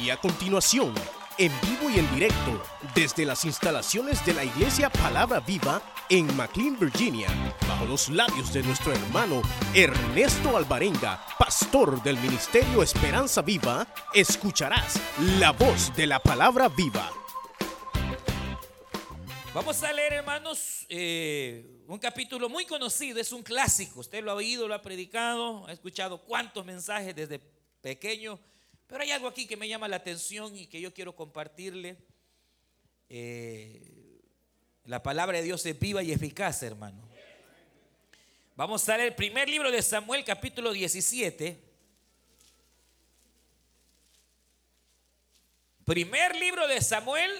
Y a continuación, en vivo y en directo, desde las instalaciones de la Iglesia Palabra Viva en McLean, Virginia, bajo los labios de nuestro hermano Ernesto Alvarenga, pastor del Ministerio Esperanza Viva, escucharás la voz de la Palabra Viva. Vamos a leer, hermanos, eh, un capítulo muy conocido, es un clásico. Usted lo ha oído, lo ha predicado, ha escuchado cuántos mensajes desde pequeño. Pero hay algo aquí que me llama la atención y que yo quiero compartirle. Eh, la palabra de Dios es viva y eficaz, hermano. Vamos a leer el primer libro de Samuel, capítulo 17. Primer libro de Samuel,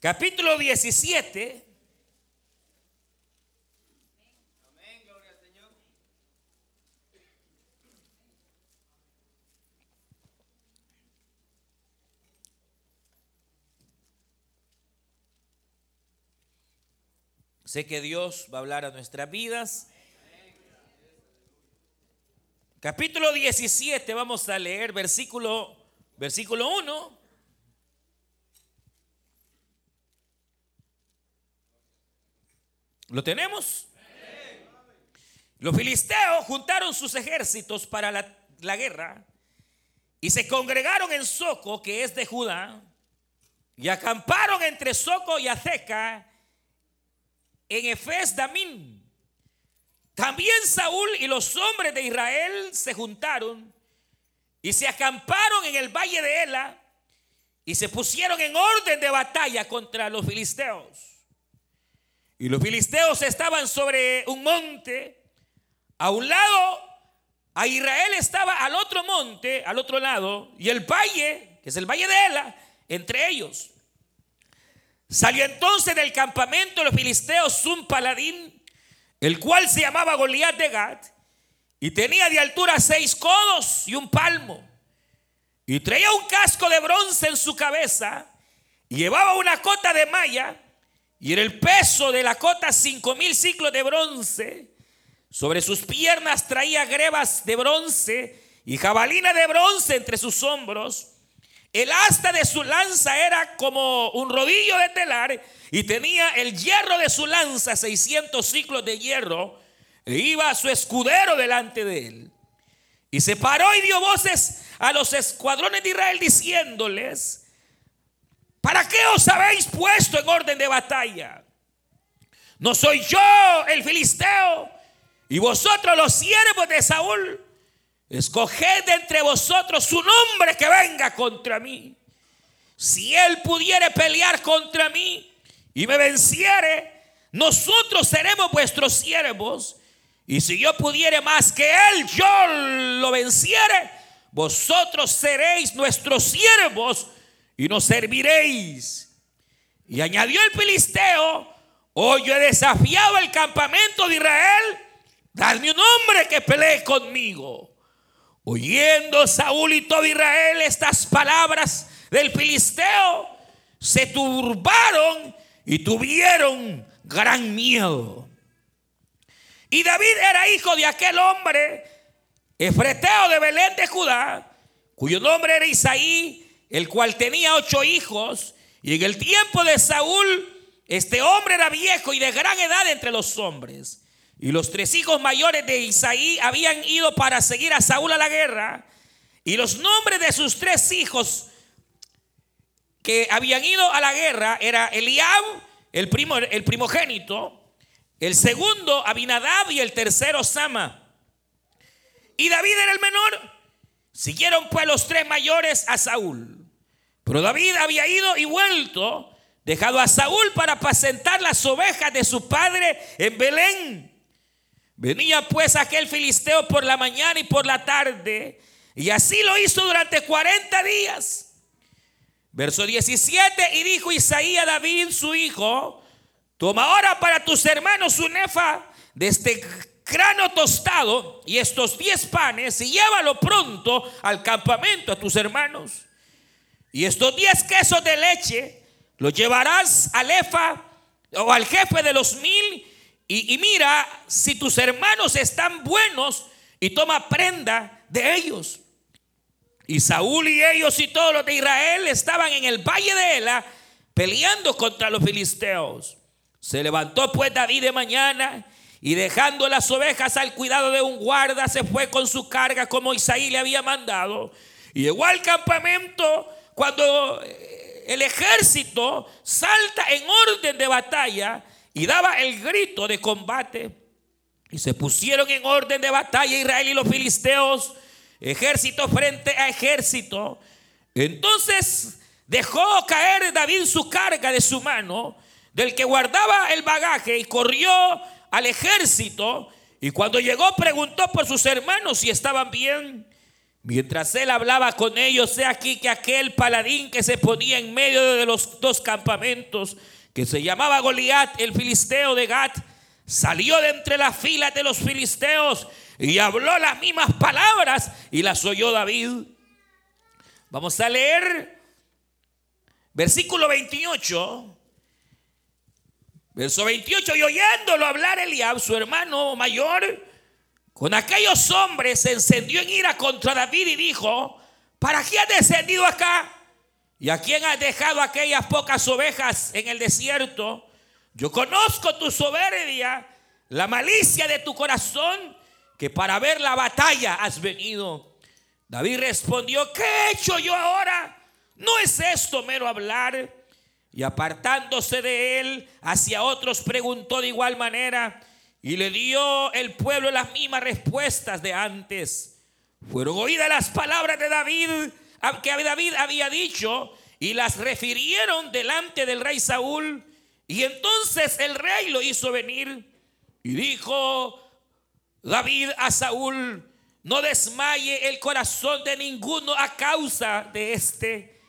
capítulo 17. Sé que Dios va a hablar a nuestras vidas. Capítulo 17, vamos a leer versículo, versículo 1. ¿Lo tenemos? Los filisteos juntaron sus ejércitos para la, la, guerra y se congregaron en Soco, que es de Judá, y acamparon entre Soco y Azeca en Efes Damín. También Saúl y los hombres de Israel se juntaron y se acamparon en el valle de Ela y se pusieron en orden de batalla contra los filisteos. Y los filisteos estaban sobre un monte, a un lado, a Israel estaba al otro monte, al otro lado, y el valle, que es el valle de Ela, entre ellos. Salió entonces del campamento de los filisteos un paladín, el cual se llamaba Goliat de Gat, y tenía de altura seis codos y un palmo, y traía un casco de bronce en su cabeza, y llevaba una cota de malla, y en el peso de la cota cinco mil ciclos de bronce. Sobre sus piernas traía grebas de bronce y jabalina de bronce entre sus hombros. El asta de su lanza era como un rodillo de telar y tenía el hierro de su lanza, 600 ciclos de hierro. E iba su escudero delante de él. Y se paró y dio voces a los escuadrones de Israel diciéndoles, ¿para qué os habéis puesto en orden de batalla? ¿No soy yo el filisteo y vosotros los siervos de Saúl? Escoged de entre vosotros un hombre que venga contra mí. Si él pudiere pelear contra mí y me venciere, nosotros seremos vuestros siervos. Y si yo pudiere más que él, yo lo venciere, vosotros seréis nuestros siervos y nos serviréis. Y añadió el filisteo, hoy yo he desafiado el campamento de Israel, dadme un hombre que pelee conmigo. Oyendo Saúl y todo Israel estas palabras del filisteo, se turbaron y tuvieron gran miedo. Y David era hijo de aquel hombre, Efreteo de Belén de Judá, cuyo nombre era Isaí, el cual tenía ocho hijos. Y en el tiempo de Saúl, este hombre era viejo y de gran edad entre los hombres. Y los tres hijos mayores de Isaí habían ido para seguir a Saúl a la guerra. Y los nombres de sus tres hijos que habían ido a la guerra era Eliab, el, primo, el primogénito, el segundo Abinadab y el tercero Sama. Y David era el menor. Siguieron pues los tres mayores a Saúl. Pero David había ido y vuelto, dejado a Saúl para apacentar las ovejas de su padre en Belén. Venía pues aquel filisteo por la mañana y por la tarde, y así lo hizo durante 40 días. Verso 17, y dijo Isaías a David, su hijo, toma ahora para tus hermanos un nefa de este grano tostado y estos 10 panes y llévalo pronto al campamento a tus hermanos. Y estos 10 quesos de leche los llevarás al efa o al jefe de los mil y, mira si tus hermanos están buenos y toma prenda de ellos. Y Saúl y ellos y todos los de Israel estaban en el valle de Ela peleando contra los filisteos. Se levantó pues David de mañana y dejando las ovejas al cuidado de un guarda, se fue con su carga como Isaí le había mandado. Y llegó al campamento cuando eh, el ejército salta en orden de batalla y daba el grito de combate. Y se pusieron en orden de batalla Israel y los filisteos, ejército frente a ejército. Entonces dejó caer David su carga de su mano, del que guardaba el bagaje, y corrió al ejército. Y cuando llegó preguntó por sus hermanos si estaban bien. Mientras él hablaba con ellos, sé aquí que aquel paladín que se ponía en medio de los dos campamentos, que se llamaba Goliat, el filisteo de Gat, salió de entre las filas de los filisteos y habló las mismas palabras y las oyó David. Vamos a leer versículo 28. Verso 28, y oyéndolo hablar Eliab, su hermano mayor, con aquellos hombres se encendió en ira contra David y dijo, ¿para qué has descendido acá? ¿Y a quién has dejado aquellas pocas ovejas en el desierto? Yo conozco tu soberbia, la malicia de tu corazón, que para ver la batalla has venido. David respondió, ¿qué he hecho yo ahora? ¿No es esto mero hablar? Y apartándose de él hacia otros, preguntó de igual manera, y le dio el pueblo las mismas respuestas de antes. Fueron oídas las palabras de David, que David había dicho, y las refirieron delante del rey Saúl. Y entonces el rey lo hizo venir y dijo David a Saúl, no desmaye el corazón de ninguno a causa de este,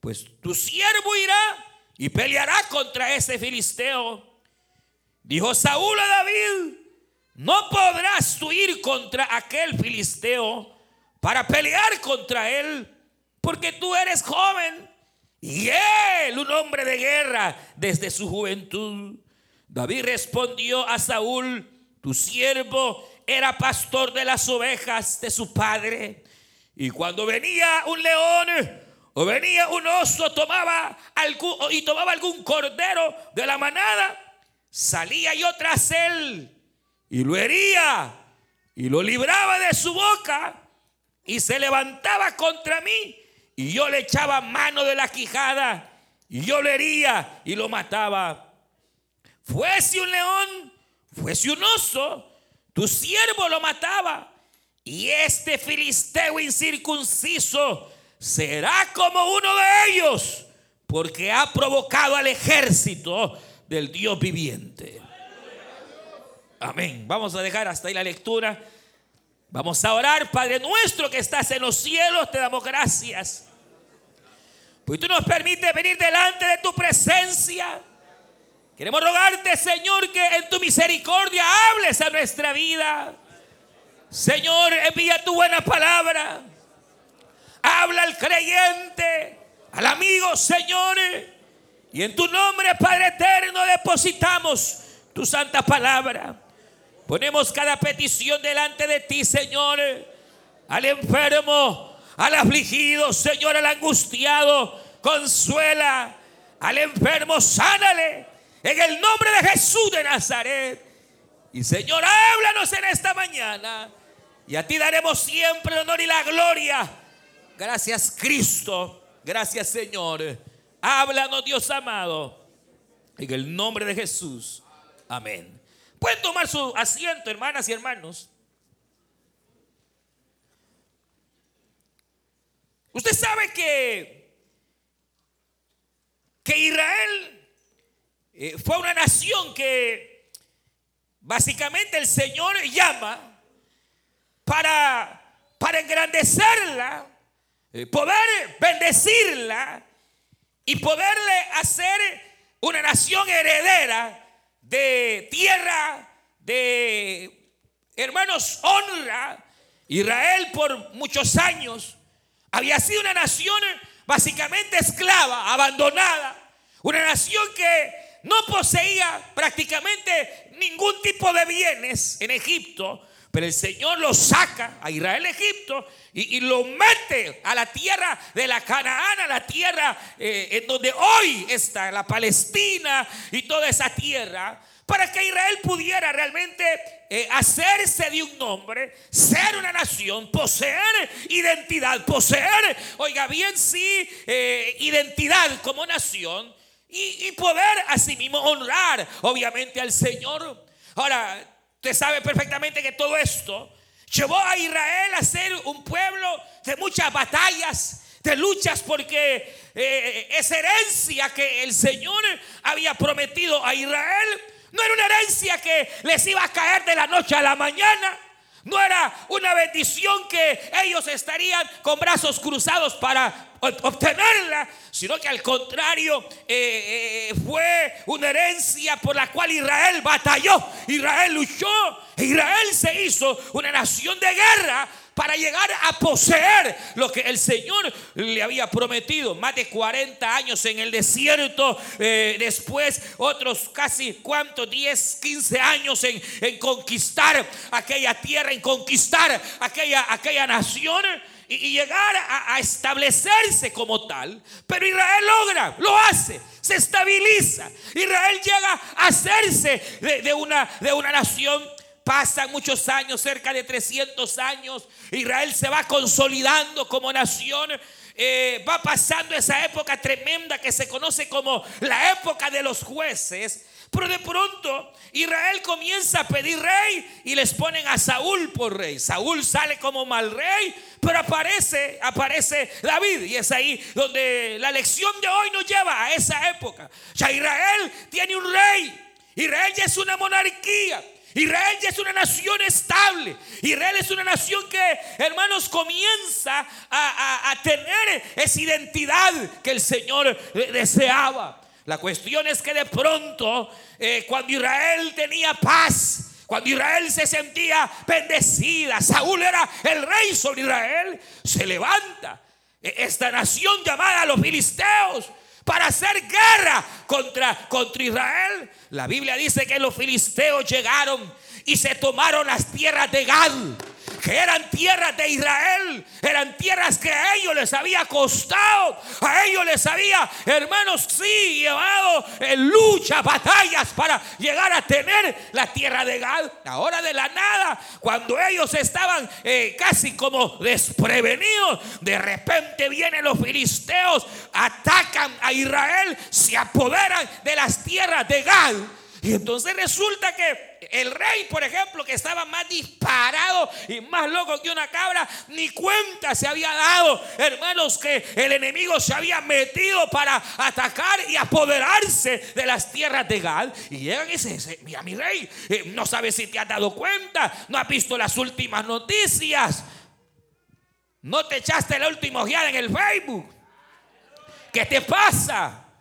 pues tu siervo irá y peleará contra ese filisteo. Dijo Saúl a David, no podrás tú ir contra aquel filisteo para pelear contra él, porque tú eres joven y él un hombre de guerra desde su juventud. David respondió a Saúl, tu siervo era pastor de las ovejas de su padre. Y cuando venía un león o venía un oso tomaba y tomaba algún cordero de la manada, salía yo tras él y lo hería y lo libraba de su boca y se levantaba contra mí y yo le echaba mano de la quijada y yo le hería y lo mataba. Fuese un león, fuese un oso, tu siervo lo mataba y este filisteo incircunciso será como uno de ellos porque ha provocado al ejército del Dios viviente. Amén. Vamos a dejar hasta ahí la lectura. Vamos a orar, Padre nuestro que estás en los cielos, te damos gracias. Pues tú nos permites venir delante de tu presencia. Queremos rogarte, Señor, que en tu misericordia hables a nuestra vida. Señor, envía tu buena palabra. Habla al creyente, al amigo, Señor. Y en tu nombre, Padre eterno, depositamos tu santa palabra. Ponemos cada petición delante de ti, Señor. Al enfermo, al afligido, Señor, al angustiado, consuela. Al enfermo, sánale. En el nombre de Jesús de Nazaret. Y Señor, háblanos en esta mañana. Y a ti daremos siempre el honor y la gloria. Gracias, Cristo. Gracias Señor. Háblanos Dios amado. En el nombre de Jesús. Amén. Pueden tomar su asiento, hermanas y hermanos. Usted sabe que, que Israel eh, fue una nación que básicamente el Señor llama para, para engrandecerla eh, poder bendecirla y poderle hacer una nación heredera de tierra, de hermanos, honra. Israel por muchos años había sido una nación básicamente esclava, abandonada, una nación que no poseía prácticamente ningún tipo de bienes en Egipto, Pero el Señor lo saca a Israel Egipto y, lo mete a la tierra de la Canaán, a la tierra eh, en donde hoy está la Palestina y toda esa tierra, para que Israel pudiera realmente eh, hacerse de un nombre, ser una nación, poseer identidad, poseer, oiga bien, sí, eh, identidad como nación y, y poder asimismo honrar, obviamente, al Señor. Ahora, usted sabe perfectamente que todo esto llevó a Israel a ser un pueblo de muchas batallas, de luchas, porque eh, esa herencia que el Señor había prometido a Israel no era una herencia que les iba a caer de la noche a la mañana. No era una bendición que ellos estarían con brazos cruzados para obtenerla, sino que al contrario eh, eh, fue una herencia por la cual Israel batalló, Israel luchó, Israel se hizo una nación de guerra para llegar a poseer lo que el Señor le había prometido. Más de 40 años en el desierto, eh, después otros casi cuántos, 10, 15 años en, conquistar aquella tierra, en conquistar aquella, aquella nación y, llegar a, establecerse como tal. Pero Israel logra, lo hace, se estabiliza. Israel llega a hacerse de, una, de una nación Pasan muchos años, cerca de 300 años. Israel se va consolidando como nación. Eh, va pasando esa época tremenda que se conoce como la época de los jueces. Pero de pronto Israel comienza a pedir rey y les ponen a Saúl por rey. Saúl sale como mal rey, pero aparece, aparece David. Y es ahí donde la lección de hoy nos lleva a esa época. Ya Israel tiene un rey. Israel ya es una monarquía. Israel ya es una nación estable. Israel es una nación que, hermanos, comienza a, tener esa identidad que el Señor deseaba. La cuestión es que de pronto, eh, cuando Israel tenía paz, cuando Israel se sentía bendecida, Saúl era el rey sobre Israel, se levanta esta nación llamada los filisteos para hacer guerra contra, contra Israel. La Biblia dice que los filisteos llegaron y se tomaron las tierras de Gad que eran tierras de Israel, eran tierras que a ellos les había costado, a ellos les había, hermanos, sí, llevado en lucha, batallas para llegar a tener la tierra de Gad. Ahora de la nada, cuando ellos estaban eh, casi como desprevenidos, de repente vienen los filisteos, atacan a Israel, se apoderan de las tierras de Gad. Y entonces resulta que el rey, por ejemplo, que estaba más disparado y más loco que una cabra, ni cuenta se había dado, hermanos, que el enemigo se había metido para atacar y apoderarse de las tierras de Gad. Y llegan y dicen, mira mi rey, eh, no sabes si te has dado cuenta, no has visto las últimas noticias, no te echaste la última ojeada en el Facebook. ¿Qué te pasa?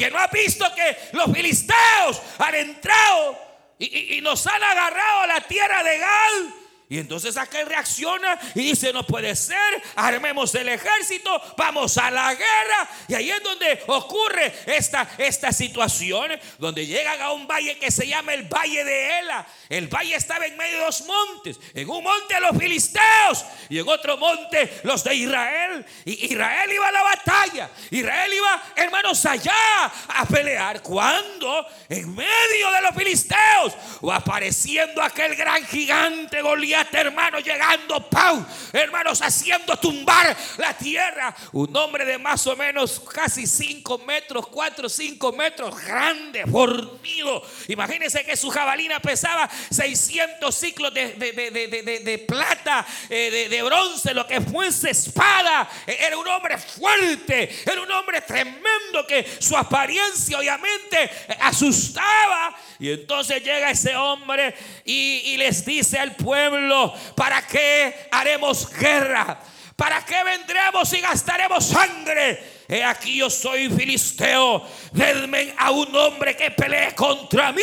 Que no has visto que los filisteos han entrado y, nos han agarrado a la tierra de Gal. Y entonces aquel reacciona y dice, no puede ser, armemos el ejército, vamos a la guerra. Y ahí es donde ocurre esta, esta situación, donde llegan a un valle que se llama el Valle de Ela. El valle estaba en medio de dos montes. En un monte los filisteos y en otro monte los de Israel. Y Israel iba a la batalla. Israel iba, hermanos, allá a pelear. Cuando en medio de los filisteos va apareciendo aquel gran gigante Goliat hermanos, llegando, Pau, hermanos, haciendo tumbar la tierra. Un hombre de más o menos casi 5 metros, 4 5 metros, grande, fornido. Imagínense que su jabalina pesaba 600 ciclos de, plata, eh, de, bronce, lo que fuese espada. Era un hombre fuerte, era un hombre tremendo que su apariencia obviamente asustaba. Y entonces llega ese hombre y les dice al pueblo, ¿para qué haremos guerra? ¿Para qué vendremos y gastaremos sangre? He aquí yo soy filisteo. Denme a un hombre que pelee contra mí.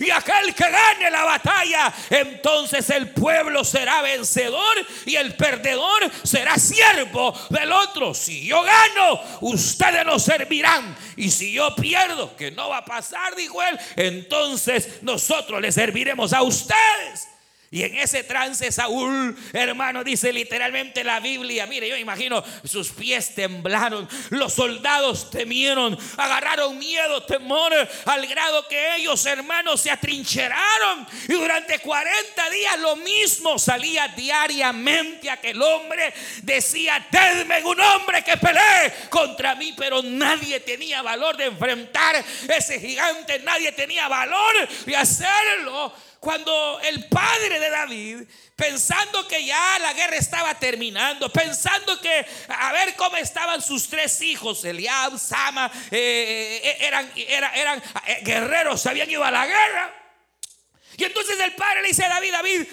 Y aquel que gane la batalla, entonces el pueblo será vencedor y el perdedor será siervo del otro. Si yo gano, ustedes nos servirán. Y si yo pierdo, que no va a pasar, dijo él, entonces nosotros les serviremos a ustedes. Y en ese trance Saúl, hermano, dice literalmente la Biblia, mire, yo imagino, sus pies temblaron, los soldados temieron, agarraron miedo, temor, al grado que ellos, hermanos, se atrincheraron. Y durante 40 días lo mismo salía diariamente aquel hombre, decía, tenme un hombre que pelee contra mí, pero nadie tenía valor de enfrentar ese gigante, nadie tenía valor de hacerlo. Cuando el padre de David, pensando que ya la guerra estaba terminando, pensando que a ver cómo estaban sus tres hijos, Eliab, Sama, eh, eh, eran, eran eh, guerreros, se habían ido a la guerra. Y entonces el padre le dice a David, David,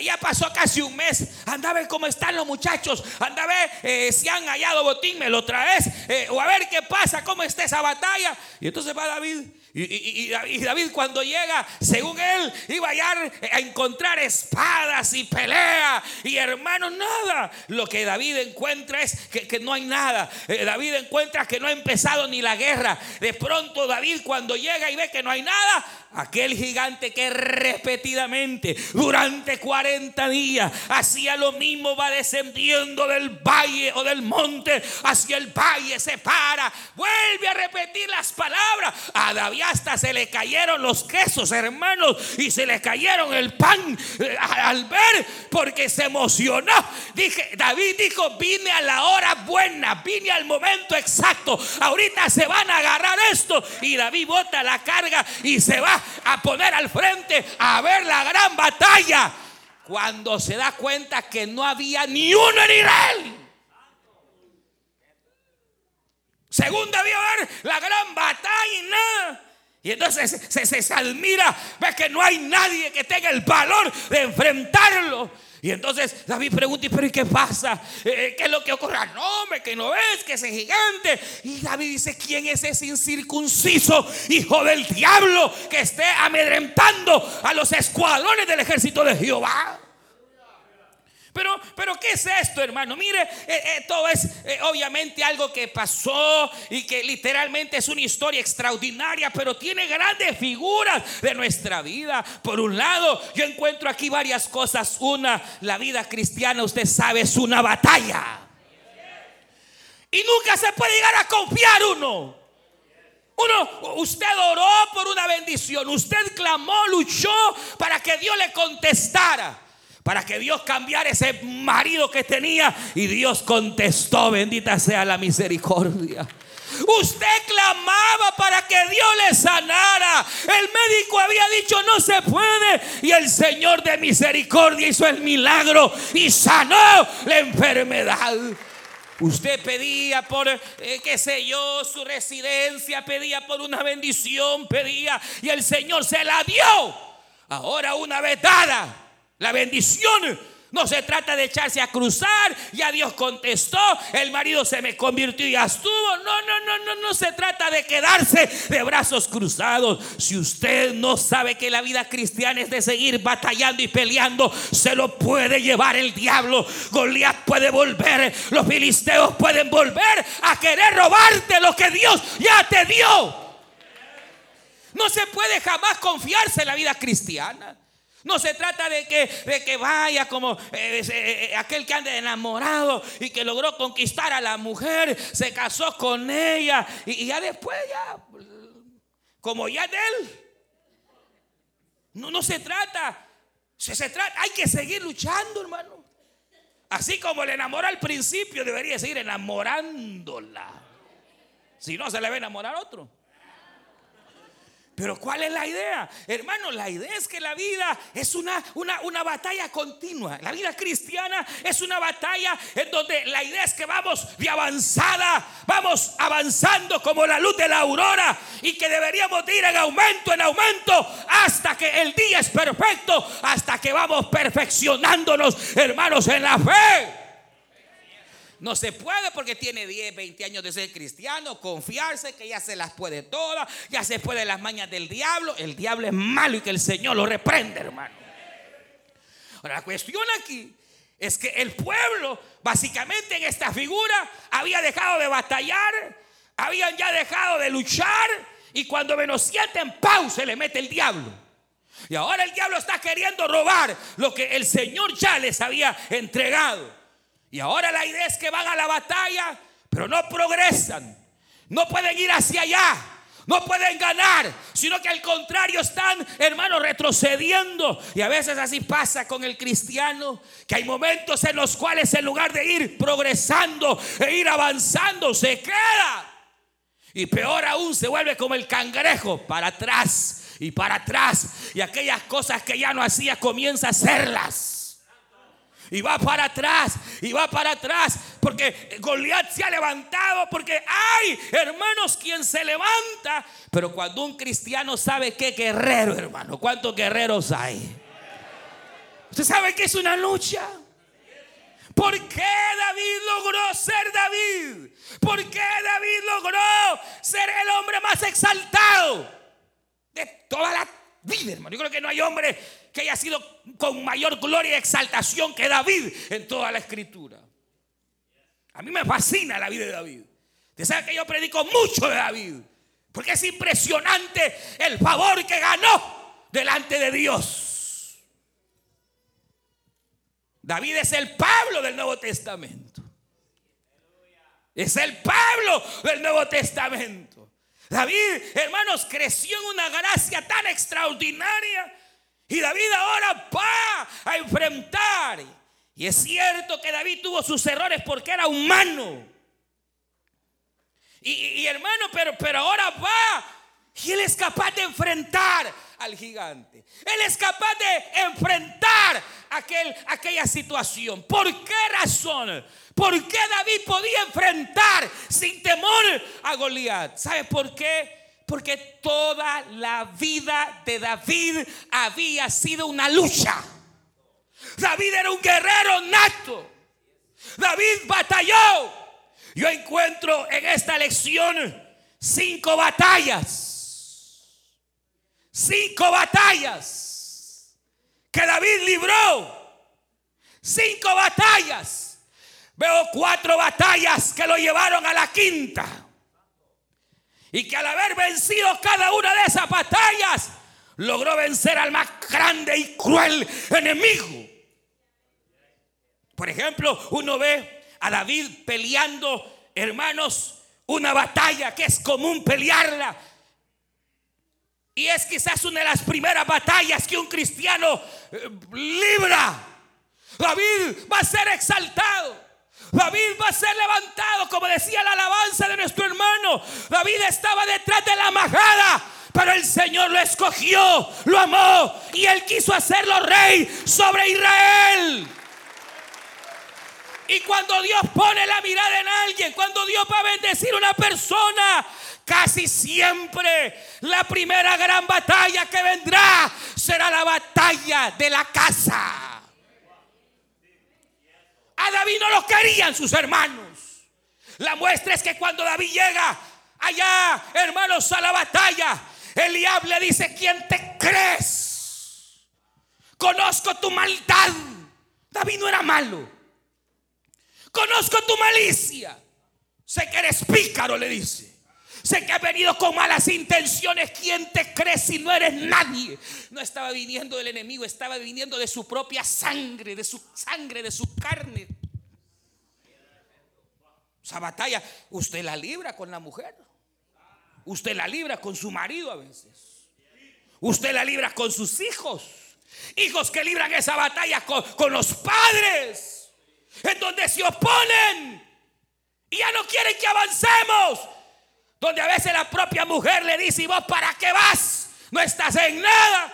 ya pasó casi un mes. Anda a ver cómo están los muchachos. Anda a ver si han hallado botín, me lo traes. o a ver qué pasa, cómo está esa batalla. Y entonces va David y, David cuando llega, según él, iba a, encontrar espadas y pelea. Y hermano, nada. Lo que David encuentra es que, que no hay nada. Eh, David encuentra que no ha empezado ni la guerra. De pronto David cuando llega y ve que no hay nada, Aquel gigante que repetidamente durante 40 días hacía lo mismo, va descendiendo del valle o del monte hacia el valle, se para, vuelve a repetir las palabras. A David hasta se le cayeron los quesos, hermanos, y se le cayeron el pan eh, al ver porque se emocionó. Dije, David dijo, vine a la hora buena, vine al momento exacto. Ahorita se van a agarrar esto y David bota la carga y se va a poner al frente a ver la gran batalla. Cuando se da cuenta que no había ni uno en Israel. Según debió ver la gran batalla. Y entonces se, se, se, admira, que no hay nadie que tenga el valor de enfrentarlo. Y entonces David pregunta, pero ¿y qué pasa? Eh, eh, ¿Qué es lo que ocurre? Ah, no, me que no ves, que ese gigante. Y David dice, ¿quién es ese incircunciso hijo del diablo que esté amedrentando a los escuadrones del ejército de Jehová? Pero, pero ¿qué es esto, hermano? Mire, eh, todo es obviamente algo que pasó y que literalmente es una historia extraordinaria, pero tiene grandes figuras de nuestra vida. Por un lado, yo encuentro aquí varias cosas. Una, la vida cristiana, usted sabe, es una batalla. Y nunca se puede llegar a confiar uno. Uno, usted oró por una bendición, usted clamó, luchó para que Dios le contestara para que Dios cambiara ese marido que tenía. Y Dios contestó, bendita sea la misericordia. Usted clamaba para que Dios le sanara. El médico había dicho no se puede. Y el Señor de misericordia hizo el milagro y sanó la enfermedad. Usted pedía por, eh, qué sé yo, su residencia, pedía por una bendición, pedía y el Señor se la dio. Ahora una vez dada, la bendición no se trata de echarse a cruzar, ya Dios contestó, el marido se me convirtió y ya estuvo. No, no, no, no, no se trata de quedarse de brazos cruzados. Si usted no sabe que la vida cristiana es de seguir batallando y peleando, se lo puede llevar el diablo. Goliat puede volver, los filisteos pueden volver a querer robarte lo que Dios ya te dio. No se puede jamás confiarse en la vida cristiana. No se trata de que, de que vaya como eh, eh, eh, aquel que anda enamorado y que logró conquistar a la mujer, se casó con ella y, ya después ya, como ya de él. No, no se trata. Se, se trata, hay que seguir luchando, hermano. Así como le enamora al principio, debería seguir enamorándola. Si no, se le va a enamorar otro. Pero ¿cuál es la idea? Hermano, la idea es que la vida es una, una, una, batalla continua. La vida cristiana es una batalla en donde la idea es que vamos de avanzada, vamos avanzando como la luz de la aurora y que deberíamos ir en aumento, en aumento, hasta que el día es perfecto, hasta que vamos perfeccionándonos, hermanos, en la fe. No se puede porque tiene 10, 20 años de ser cristiano, confiarse que ya se las puede todas, ya se puede las mañas del diablo. El diablo es malo y que el Señor lo reprende, hermano. Ahora, la cuestión aquí es que el pueblo, básicamente en esta figura, había dejado de batallar, habían ya dejado de luchar, y cuando menos sienten pausa, le mete el diablo. Y ahora el diablo está queriendo robar lo que el Señor ya les había entregado. Y ahora la idea es que van a la batalla, pero no progresan. No pueden ir hacia allá. No pueden ganar, sino que al contrario están, hermanos, retrocediendo. Y a veces así pasa con el cristiano, que hay momentos en los cuales en lugar de ir progresando e ir avanzando, se queda. Y peor aún, se vuelve como el cangrejo, para atrás y para atrás. Y aquellas cosas que ya no hacía, comienza a hacerlas. Y va para atrás, y va para atrás, porque Goliat se ha levantado, porque hay, hermanos, quien se levanta. Pero cuando un cristiano sabe que guerrero, hermano, ¿cuántos guerreros hay? ¿Usted sabe que es una lucha? ¿Por qué David logró ser David? ¿Por qué David logró ser el hombre más exaltado de toda la vida, hermano? Yo creo que no hay hombre que haya sido con mayor gloria y exaltación que David en toda la escritura. A mí me fascina la vida de David. Usted sabe que yo predico mucho de David. Porque es impresionante el favor que ganó delante de Dios. David es el Pablo del Nuevo Testamento. Es el Pablo del Nuevo Testamento. David, hermanos, creció en una gracia tan extraordinaria y David ahora va a enfrentar. Y es cierto que David tuvo sus errores porque era humano. Y, hermano, pero, pero ahora va. Y él es capaz de enfrentar al gigante. Él es capaz de enfrentar aquel, aquella situación. ¿Por qué razón? ¿Por qué David podía enfrentar sin temor a Goliat? ¿Sabe por qué? Porque toda la vida de David había sido una lucha. David era un guerrero nato. David batalló. Yo encuentro en esta lección cinco batallas. Cinco batallas que David libró. Cinco batallas. Veo cuatro batallas que lo llevaron a la quinta. Y que al haber vencido cada una de esas batallas, logró vencer al más grande y cruel enemigo. Por ejemplo, uno ve a David peleando, hermanos, una batalla que es común pelearla. Y es quizás una de las primeras batallas que un cristiano eh, libra. David va a ser exaltado. David va a ser levantado, como decía la alabanza de nuestro hermano. David estaba detrás de la majada, pero el Señor lo escogió, lo amó y él quiso hacerlo rey sobre Israel. Y cuando Dios pone la mirada en alguien, cuando Dios va a bendecir a una persona, casi siempre la primera gran batalla que vendrá será la batalla de la casa. A David no lo querían sus hermanos. La muestra es que cuando David llega allá, hermanos, a la batalla, Eliab le dice, ¿quién te crees? Conozco tu maldad. David no era malo. Conozco tu malicia. Sé que eres pícaro, le dice. Sé que has venido con malas intenciones. ¿Quién te cree si no eres nadie? No estaba viniendo del enemigo, estaba viniendo de su propia sangre, de su sangre, de su carne. Esa batalla, usted la libra con la mujer. Usted la libra con su marido a veces. Usted la libra con sus hijos. Hijos que libran esa batalla con, con los padres. En donde se oponen. Y ya no quieren que avancemos. Donde a veces la propia mujer le dice, ¿y vos para qué vas? No estás en nada.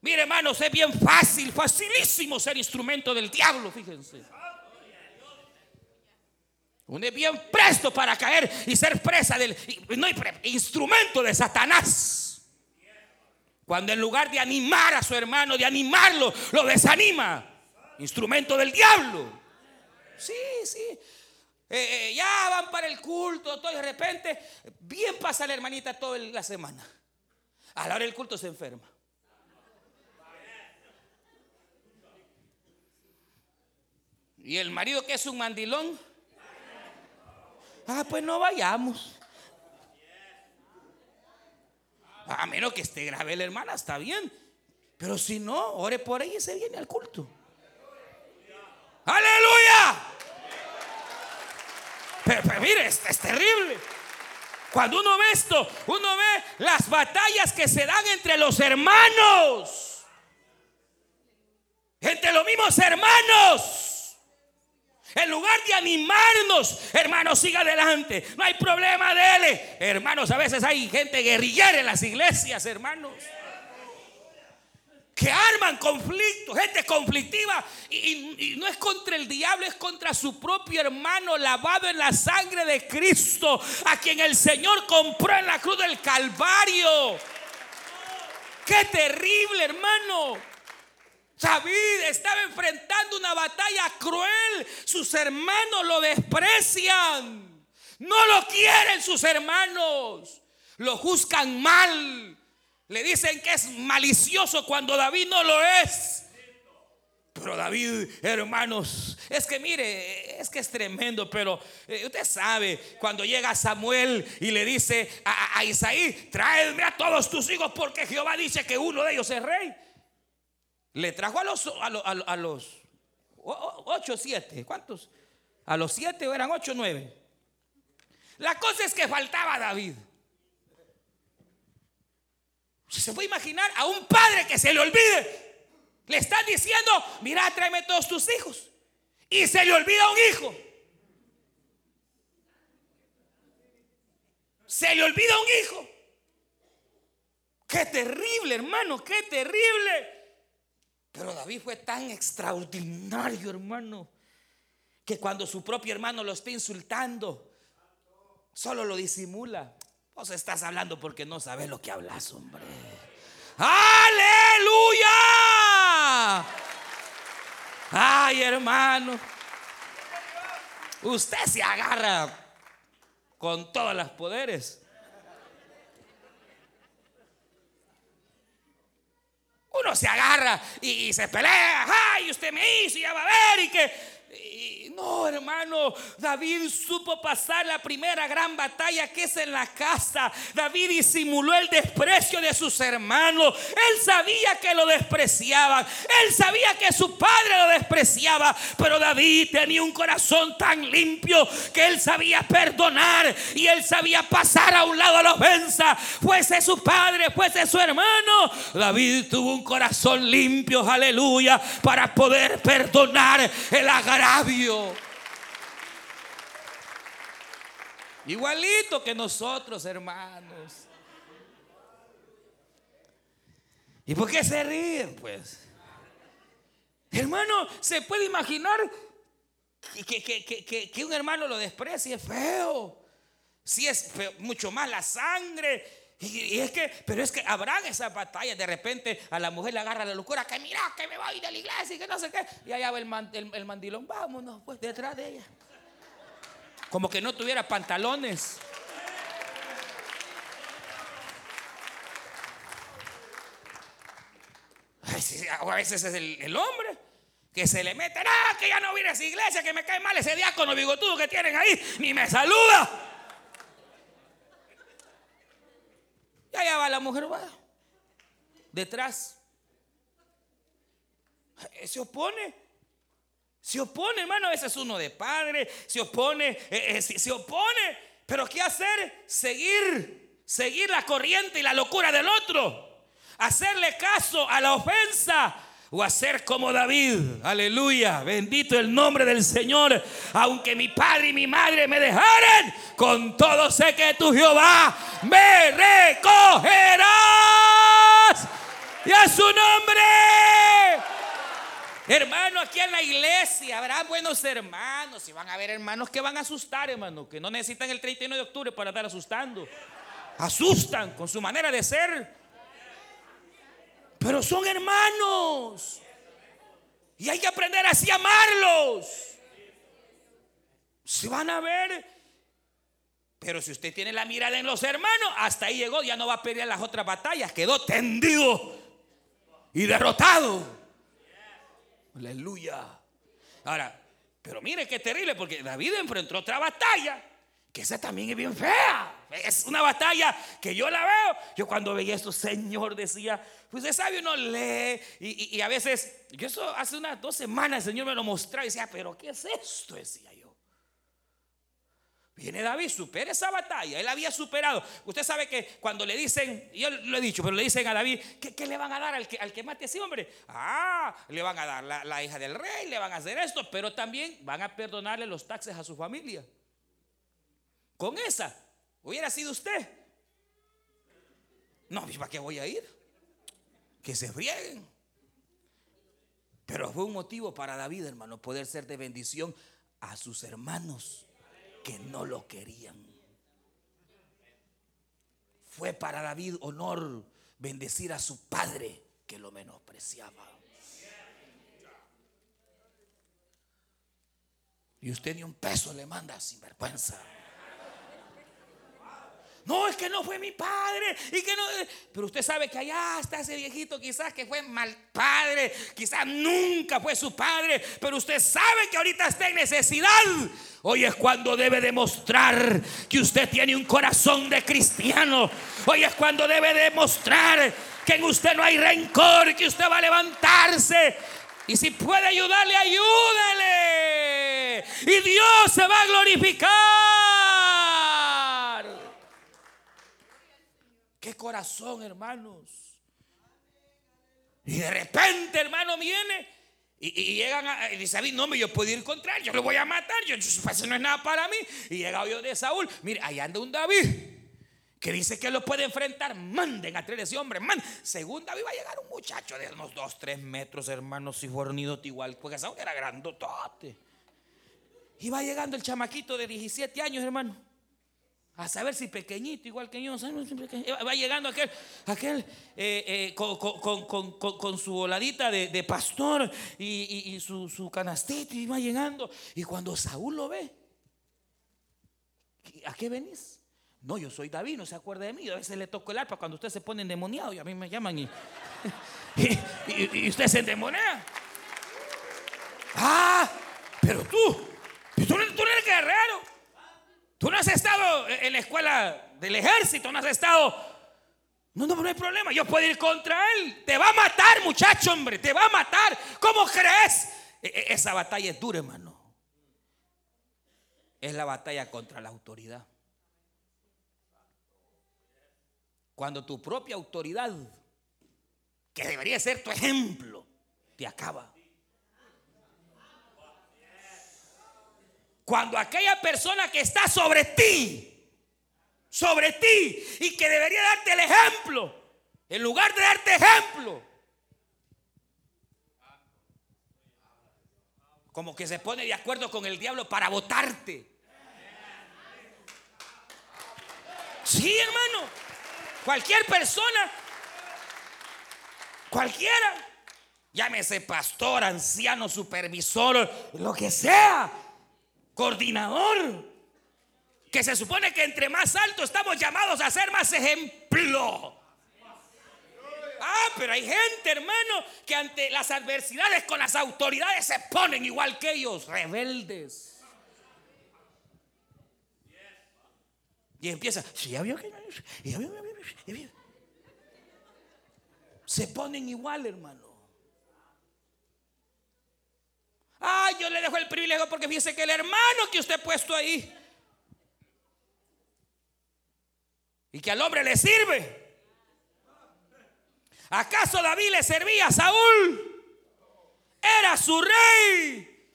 Mire, hermanos, es bien fácil, facilísimo ser instrumento del diablo, fíjense. Uno es bien presto para caer y ser presa del no, instrumento de Satanás. Cuando en lugar de animar a su hermano, de animarlo, lo desanima. Instrumento del diablo. Sí, sí. Eh, eh, ya van para el culto, todo de repente, bien pasa la hermanita toda la semana. A la hora del culto se enferma. Y el marido que es un mandilón. Ah, pues no vayamos. Ah, menos que esté grave la hermana, está bien. Pero si no, ore por ella y se viene al culto. Aleluya. Pero, mire, es, es terrible. Cuando uno ve esto, uno ve las batallas que se dan entre los hermanos. Entre los mismos hermanos. En lugar de animarnos, hermanos, siga adelante. No hay problema, dele. Hermanos, a veces hay gente guerrillera en las iglesias, hermanos. Que arman conflictos, gente conflictiva. Y, no es contra el diablo, es contra su propio hermano lavado en la sangre de Cristo, a quien el Señor compró en la cruz del Calvario. Qué terrible, hermano. David estaba enfrentando una batalla cruel. Sus hermanos lo desprecian. No lo quieren sus hermanos. Lo juzgan mal. Le dicen que es malicioso cuando David no lo es. Pero David, hermanos, es que mire, es que es tremendo, pero eh, usted sabe, cuando llega Samuel y le dice a, Isaí, tráeme a todos tus hijos porque Jehová dice que uno de ellos es rey. Le trajo a los, a los, a los ocho, siete. ¿Cuántos? A los siete eran ocho, nueve. La cosa es que faltaba David. Se puede imaginar a un padre que se le olvide. Le están diciendo, mira, tráeme todos tus hijos. Y se le olvida un hijo. Se le olvida un hijo. Qué terrible, hermano, qué terrible. Pero David fue tan extraordinario, hermano, que cuando su propio hermano lo está insultando, solo lo disimula. Vos estás hablando porque no sabes lo que hablas, hombre. Aleluya. Ay, hermano. Usted se agarra con todos los poderes. Uno se agarra y, se pelea, ay, usted me hizo, y ya va a ver, y que no, hermano, David supo pasar la primera gran batalla que es en la casa. David disimuló el desprecio de sus hermanos. Él sabía que lo despreciaban. Él sabía que su padre lo despreciaba. Pero David tenía un corazón tan limpio que él sabía perdonar y él sabía pasar a un lado a la ofensa. Fuese su padre, fuese su hermano. David tuvo un corazón limpio, aleluya, para poder perdonar el agravio. Igualito que nosotros, hermanos. ¿Y por qué se ríen, pues? Hermano, ¿se puede imaginar que, un hermano lo desprecie? Feo. Si es mucho más la sangre. Y, es que, pero es que habrán esas batallas. De repente a la mujer le agarra la locura. Que mira, que me voy de la iglesia y que no sé qué. Y allá va el, el mandilón. Vámonos, pues, detrás de ella. Como que no tuviera pantalones. a veces es el, hombre que se le mete, ah, que ya no viene a esa iglesia, que me cae mal ese diácono bigotudo que tienen ahí, ni me saluda. Y allá va la mujer, va detrás. Se opone. Se opone, hermano, ese es uno de padre, se opone, eh, eh, se opone. Pero ¿qué hacer? Seguir, seguir la corriente y la locura del otro. Hacerle caso a la ofensa o hacer como David. Aleluya. Bendito el nombre del Señor. Aunque mi padre y mi madre me dejaren, con todo sé que tu Jehová me recogerás. Y a su nombre. Hermano, aquí en la iglesia habrá buenos hermanos. Y van a haber hermanos que van a asustar, hermano. Que no necesitan el 31 de octubre para estar asustando. Asustan con su manera de ser. Pero son hermanos. Y hay que aprender así a amarlos. Se van a ver. Pero si usted tiene la mirada en los hermanos, hasta ahí llegó, ya no va a pelear las otras batallas. Quedó tendido y derrotado. Aleluya. Ahora, pero mire qué terrible, porque David enfrentó otra batalla que esa también es bien fea. Es una batalla que yo la veo. Yo cuando veía esto, Señor, decía, pues es sabio uno lee y, y, a veces, yo eso hace unas dos semanas el Señor me lo mostraba y decía, pero ¿qué es esto? Decía. Viene David, supera esa batalla. Él había superado. Usted sabe que cuando le dicen, yo lo he dicho, pero le dicen a David, ¿qué, le van a dar al que, al que mate a ese hombre? Ah, le van a dar la, la, hija del rey, le van a hacer esto, pero también van a perdonarle los taxes a su familia. Con esa, hubiera sido usted. No, ¿para qué voy a ir? Que se frieguen. Pero fue un motivo para David, hermano, poder ser de bendición a sus hermanos que no lo querían. Fue para David honor bendecir a su padre que lo menospreciaba. Y usted ni un peso le manda sin vergüenza. No, es que no fue mi padre. Y que no. Pero usted sabe que allá está ese viejito, quizás que fue mal padre. Quizás nunca fue su padre. Pero usted sabe que ahorita está en necesidad. Hoy es cuando debe demostrar que usted tiene un corazón de cristiano. Hoy es cuando debe demostrar que en usted no hay rencor, que usted va a levantarse. Y si puede ayudarle, ayúdale. Y Dios se va a glorificar. Qué corazón, hermanos. Y de repente, hermano, viene y, llegan a, y dice, no, yo puedo ir contra él, yo lo voy a matar, yo, eso no es nada para mí. Y llega yo de Saúl, mire, ahí anda un David que dice que lo puede enfrentar, manden a traer ese hombre, man. Según David va a llegar un muchacho de unos 2, 3 metros, hermanos, y fornido igual, porque Saúl era grandotote. Y va llegando el chamaquito de 17 años, hermano. A saber si pequeñito, igual que yo, va llegando aquel, aquel eh, eh, con, su voladita de, pastor y, su, su, canastito y va llegando. Y cuando Saúl lo ve, ¿a qué venís? No, yo soy David, no se acuerda de mí. A veces le toco el arpa cuando usted se pone endemoniado y a mí me llaman y, y, usted se endemonia. Ah, pero tú, tú, tú eres guerrero. Tú no has estado en la escuela del ejército, no has estado. No, no, no hay problema. Yo puedo ir contra él. Te va a matar, muchacho, hombre. Te va a matar. ¿Cómo crees? E, e, esa batalla es dura, hermano. Es la batalla contra la autoridad. Cuando tu propia autoridad, que debería ser tu ejemplo, te acaba. Cuando aquella persona que está sobre ti, sobre ti, y que debería darte el ejemplo, en lugar de darte ejemplo, como que se pone de acuerdo con el diablo para votarte. Sí, hermano. Cualquier persona, cualquiera, llámese pastor, anciano, supervisor, lo que sea, coordinador. Que se supone que entre más alto estamos llamados a ser más ejemplo. Ah, pero hay gente, hermano, que ante las adversidades con las autoridades se ponen igual que ellos, rebeldes. Y empieza, Se ponen igual, hermano. Ay, yo le dejo el privilegio porque fíjese que el hermano que usted ha puesto ahí y que al hombre le sirve. ¿Acaso David le servía a Saúl? Era su rey.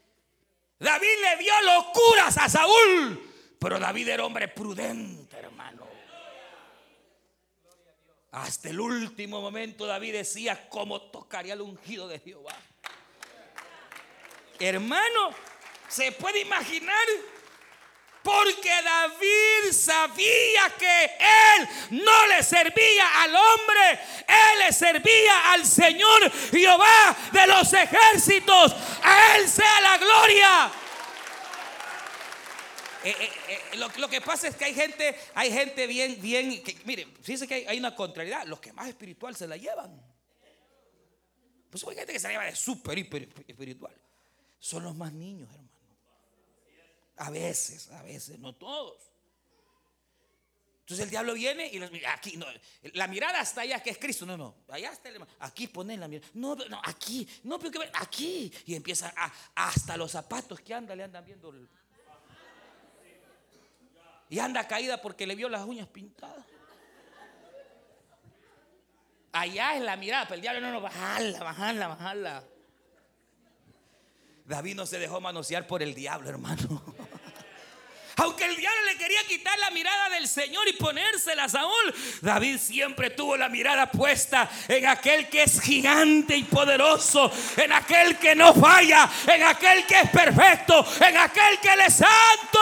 David le vio locuras a Saúl, pero David era hombre prudente, hermano. Hasta el último momento David decía cómo tocaría el ungido de Jehová. Hermano, ¿se puede imaginar? Porque David sabía que él no le servía al hombre, él le servía al Señor Jehová de los ejércitos. A él sea la gloria. Eh, eh, eh, lo, que pasa es que hay gente, hay gente bien, bien, que, mire, fíjense que hay, una contrariedad. Los que más espiritual se la llevan. Pues hay gente que se la lleva de súper, espiritual son los más niños, hermano. A veces, a veces, no todos. Entonces el diablo viene y los mira, aquí, no, la mirada hasta allá, que es Cristo. No, no, allá está el Aquí ponen la mirada. No, no, aquí, no, pero que aquí. Y empieza a, hasta los zapatos que anda, le andan viendo. y anda caída porque le vio las uñas pintadas. Allá es la mirada, pero el diablo no, no, bajarla, bajarla, bajarla. David no se dejó manosear por el diablo, hermano. Aunque el diablo le quería quitar la mirada del Señor y ponérsela a Saúl, David siempre tuvo la mirada puesta en aquel que es gigante y poderoso, en aquel que no falla, en aquel que es perfecto, en aquel que le es santo.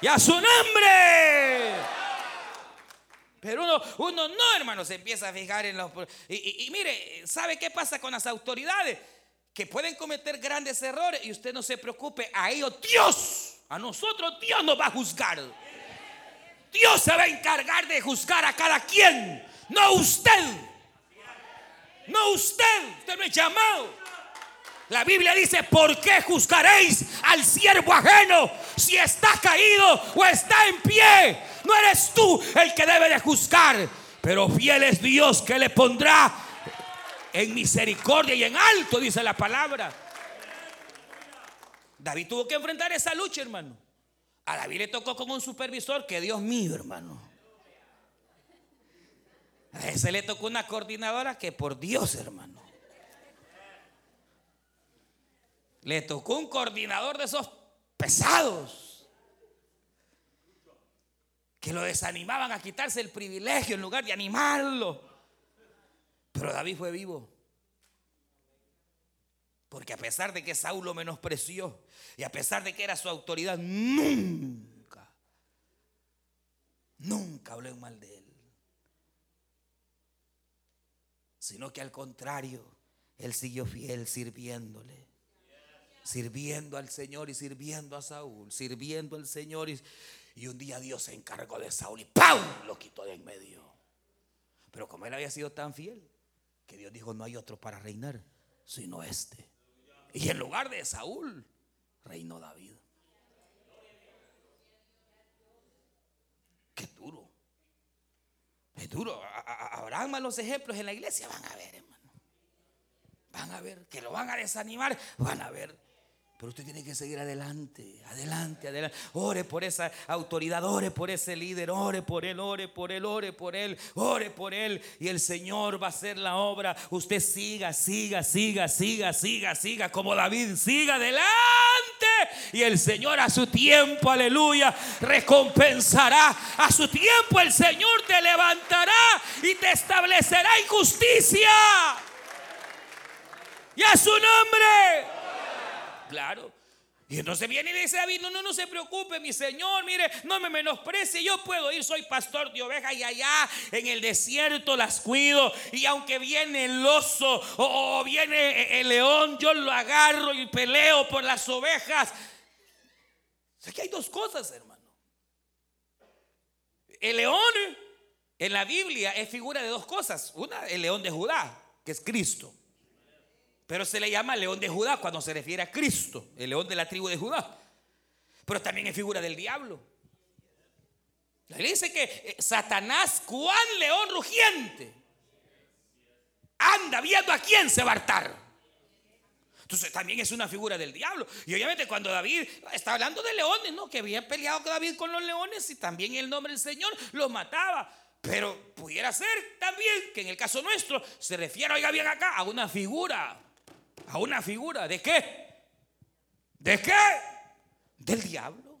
Y a su nombre. Pero uno, uno no, hermano, se empieza a fijar en los... y mire, ¿sabe qué pasa con las autoridades? que pueden cometer grandes errores y usted no se preocupe, a ellos Dios, a nosotros Dios nos va a juzgar. Dios se va a encargar de juzgar a cada quien, no usted. No usted, usted me ha llamado. La Biblia dice, ¿por qué juzgaréis al siervo ajeno si está caído o está en pie? No eres tú el que debe de juzgar, pero fiel es Dios que le pondrá en misericordia y en alto, dice la palabra. David tuvo que enfrentar esa lucha, hermano. A David le tocó con un supervisor que Dios mío, hermano. A ese le tocó una coordinadora que por Dios, hermano. Le tocó un coordinador de esos pesados que lo desanimaban a quitarse el privilegio en lugar de animarlo. Pero David fue vivo. Porque a pesar de que Saúl lo menospreció y a pesar de que era su autoridad, nunca, nunca habló mal de él. Sino que al contrario, él siguió fiel sirviéndole. Sirviendo al Señor y sirviendo a Saúl, sirviendo al Señor. Y, y un día Dios se encargó de Saúl y ¡pau! Lo quitó de en medio. Pero como él había sido tan fiel, que Dios dijo, no hay otro para reinar, sino este. Y en lugar de Saúl, reinó David. Qué duro. Es duro. Habrán malos ejemplos en la iglesia, van a ver, hermano. Van a ver, que lo van a desanimar, van a ver. Pero usted tiene que seguir adelante, adelante, adelante. Ore por esa autoridad, ore por ese líder, ore por él, ore por él, ore por él, ore por él. Y el Señor va a hacer la obra. Usted siga, siga, siga, siga, siga, siga, como David, siga adelante. Y el Señor a su tiempo, aleluya, recompensará. A su tiempo el Señor te levantará y te establecerá en justicia. Y a su nombre. Claro. Y entonces viene y dice David, no, no, no se preocupe, mi Señor, mire, no me menosprecie, yo puedo ir, soy pastor de ovejas y allá en el desierto las cuido. Y aunque viene el oso o, viene el león, yo lo agarro y peleo por las ovejas. Aquí hay dos cosas, hermano. El león en la Biblia es figura de dos cosas. Una, el león de Judá, que es Cristo. Pero se le llama león de Judá cuando se refiere a Cristo, el león de la tribu de Judá. Pero también es figura del diablo. Le dice que eh, Satanás, cuán león rugiente, anda viendo a quién se va a hartar. Entonces también es una figura del diablo. Y obviamente cuando David está hablando de leones, ¿no? Que había peleado David con los leones y también el nombre del Señor los mataba. Pero pudiera ser también que en el caso nuestro se refiere, oiga bien acá, a una figura a una figura. ¿De qué? ¿De qué? Del diablo.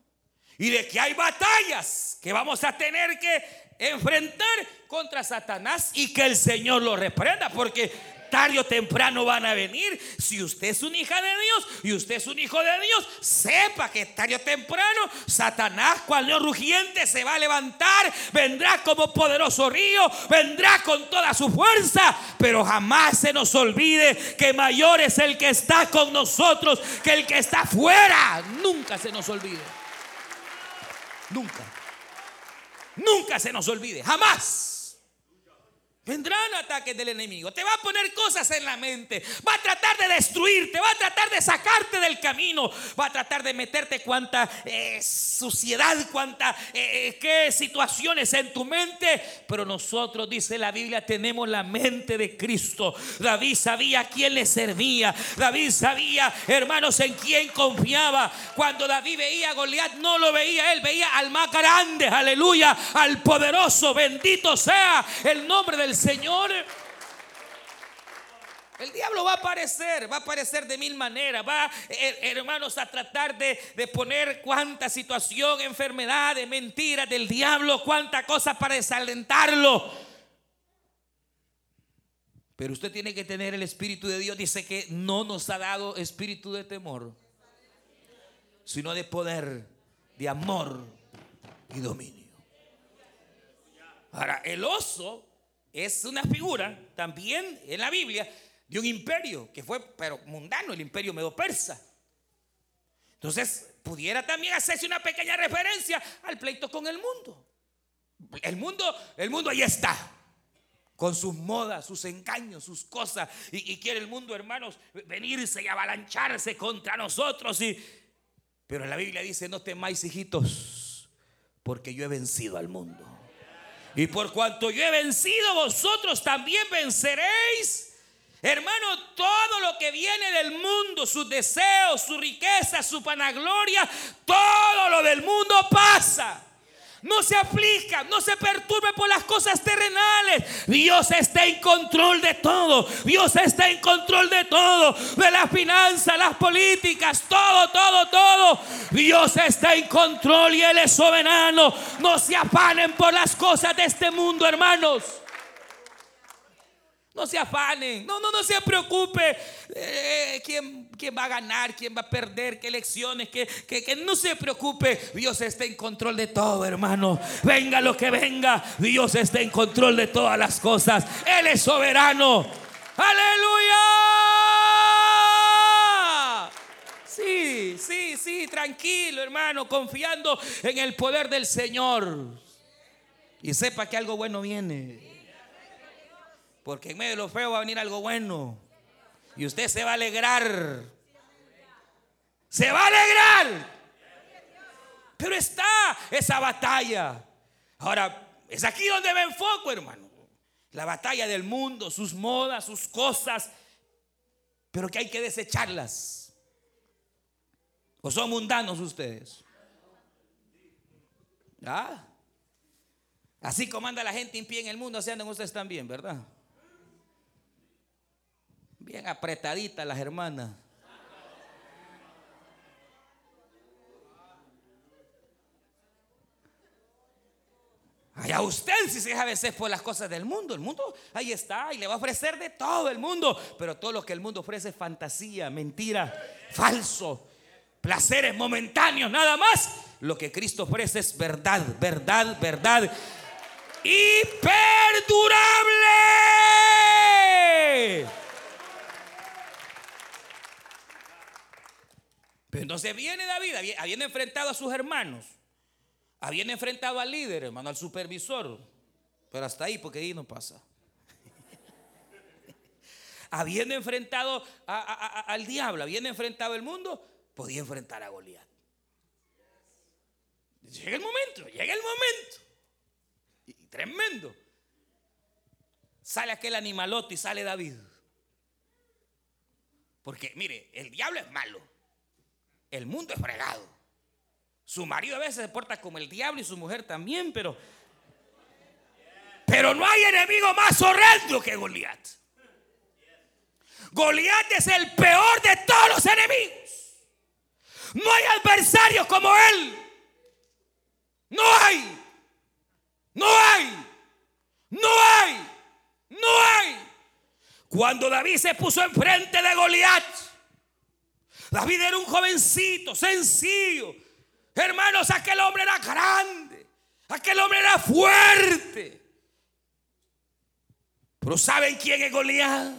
Y de que hay batallas que vamos a tener que enfrentar contra Satanás y que el Señor lo reprenda. Porque tarde temprano van a venir. Si usted es una hija de Dios y usted es un hijo de Dios, sepa que tarde o temprano Satanás, cual león rugiente, se va a levantar, vendrá como poderoso río, vendrá con toda su fuerza, pero jamás se nos olvide que mayor es el que está con nosotros que el que está fuera. Nunca se nos olvide. Nunca. Nunca se nos olvide. Jamás. Vendrán ataques del enemigo. Te va a poner cosas en la mente. Va a tratar de destruirte. Va a tratar de sacarte del camino. Va a tratar de meterte cuanta eh, suciedad, cuanta eh, eh, qué situaciones en tu mente. Pero nosotros, dice la Biblia, tenemos la mente de Cristo. David sabía a quién le servía. David sabía, hermanos, en quién confiaba. Cuando David veía a Goliat, no lo veía él, veía al más grande. Aleluya. Al poderoso. Bendito sea el nombre del Señor. El diablo va a aparecer, va a aparecer de mil maneras, va, hermanos, a tratar de, de, poner cuánta situación, enfermedad, de mentiras del diablo, cuánta cosa para desalentarlo. Pero usted tiene que tener el Espíritu de Dios. Dice que no nos ha dado espíritu de temor, sino de poder, de amor y dominio. Ahora, el oso es una figura también en la Biblia de un imperio que fue, pero mundano, el imperio medo-persa. Entonces, pudiera también hacerse una pequeña referencia al pleito con el mundo. El mundo, el mundo ahí está. Con sus modas, sus engaños, sus cosas. Y, quiere el mundo, hermanos, venirse y avalancharse contra nosotros. Y, pero la Biblia dice, no temáis, hijitos, porque yo he vencido al mundo. Y por cuanto yo he vencido, vosotros también venceréis. Hermano, todo lo que viene del mundo, sus deseos, su riqueza, su panagloria, todo lo del mundo pasa. No se aplica, no se perturbe por las cosas terrenales. Dios está en control de todo. Dios está en control de todo. De las finanzas, las políticas, todo, todo, todo. Dios está en control y Él es soberano. No se afanen por las cosas de este mundo, hermanos. No se afanen, no, no, no se preocupe eh, ¿quién, quién, va a ganar, quién va a perder, qué elecciones, que, que, que no se preocupe. Dios está en control de todo, hermano. Venga lo que venga, Dios está en control de todas las cosas. Él es soberano. Aleluya. Sí, sí, sí, tranquilo, hermano, confiando en el poder del Señor. Y sepa que algo bueno viene. Porque en medio de lo feo va a venir algo bueno. Y usted se va a alegrar. Se va a alegrar. Pero está esa batalla. Ahora, es aquí donde me enfoco, hermano. La batalla del mundo, sus modas, sus cosas. Pero que hay que desecharlas. ¿O son mundanos ustedes? ¿Ah? Así como anda la gente en pie en el mundo, así andan ustedes también, ¿verdad? Bien apretaditas las hermanas. Allá usted si se deja a veces por las cosas del mundo. El mundo ahí está y le va a ofrecer de todo el mundo. Pero todo lo que el mundo ofrece es fantasía, mentira, falso, placeres momentáneos, nada más. Lo que Cristo ofrece es verdad, verdad, verdad y perdurable. Entonces viene David, habiendo enfrentado a sus hermanos, habiendo enfrentado al líder, hermano, al supervisor, pero hasta ahí, porque ahí no pasa. habiendo enfrentado al diablo, habiendo enfrentado el mundo, podía enfrentar a Goliat. Llega el momento, llega el momento. Y, tremendo. Sale aquel animalote y sale David. Porque mire, el diablo es malo. El mundo es fregado. Su marido a veces se porta como el diablo y su mujer también, pero pero no hay enemigo más horrendo que Goliat. Goliat es el peor de todos los enemigos. No hay adversarios como él. No hay. No hay. No hay. No hay. Cuando David se puso enfrente de Goliat, David era un jovencito, sencillo. Hermanos, aquel hombre era grande. Aquel hombre era fuerte. Pero ¿saben quién es Goliat?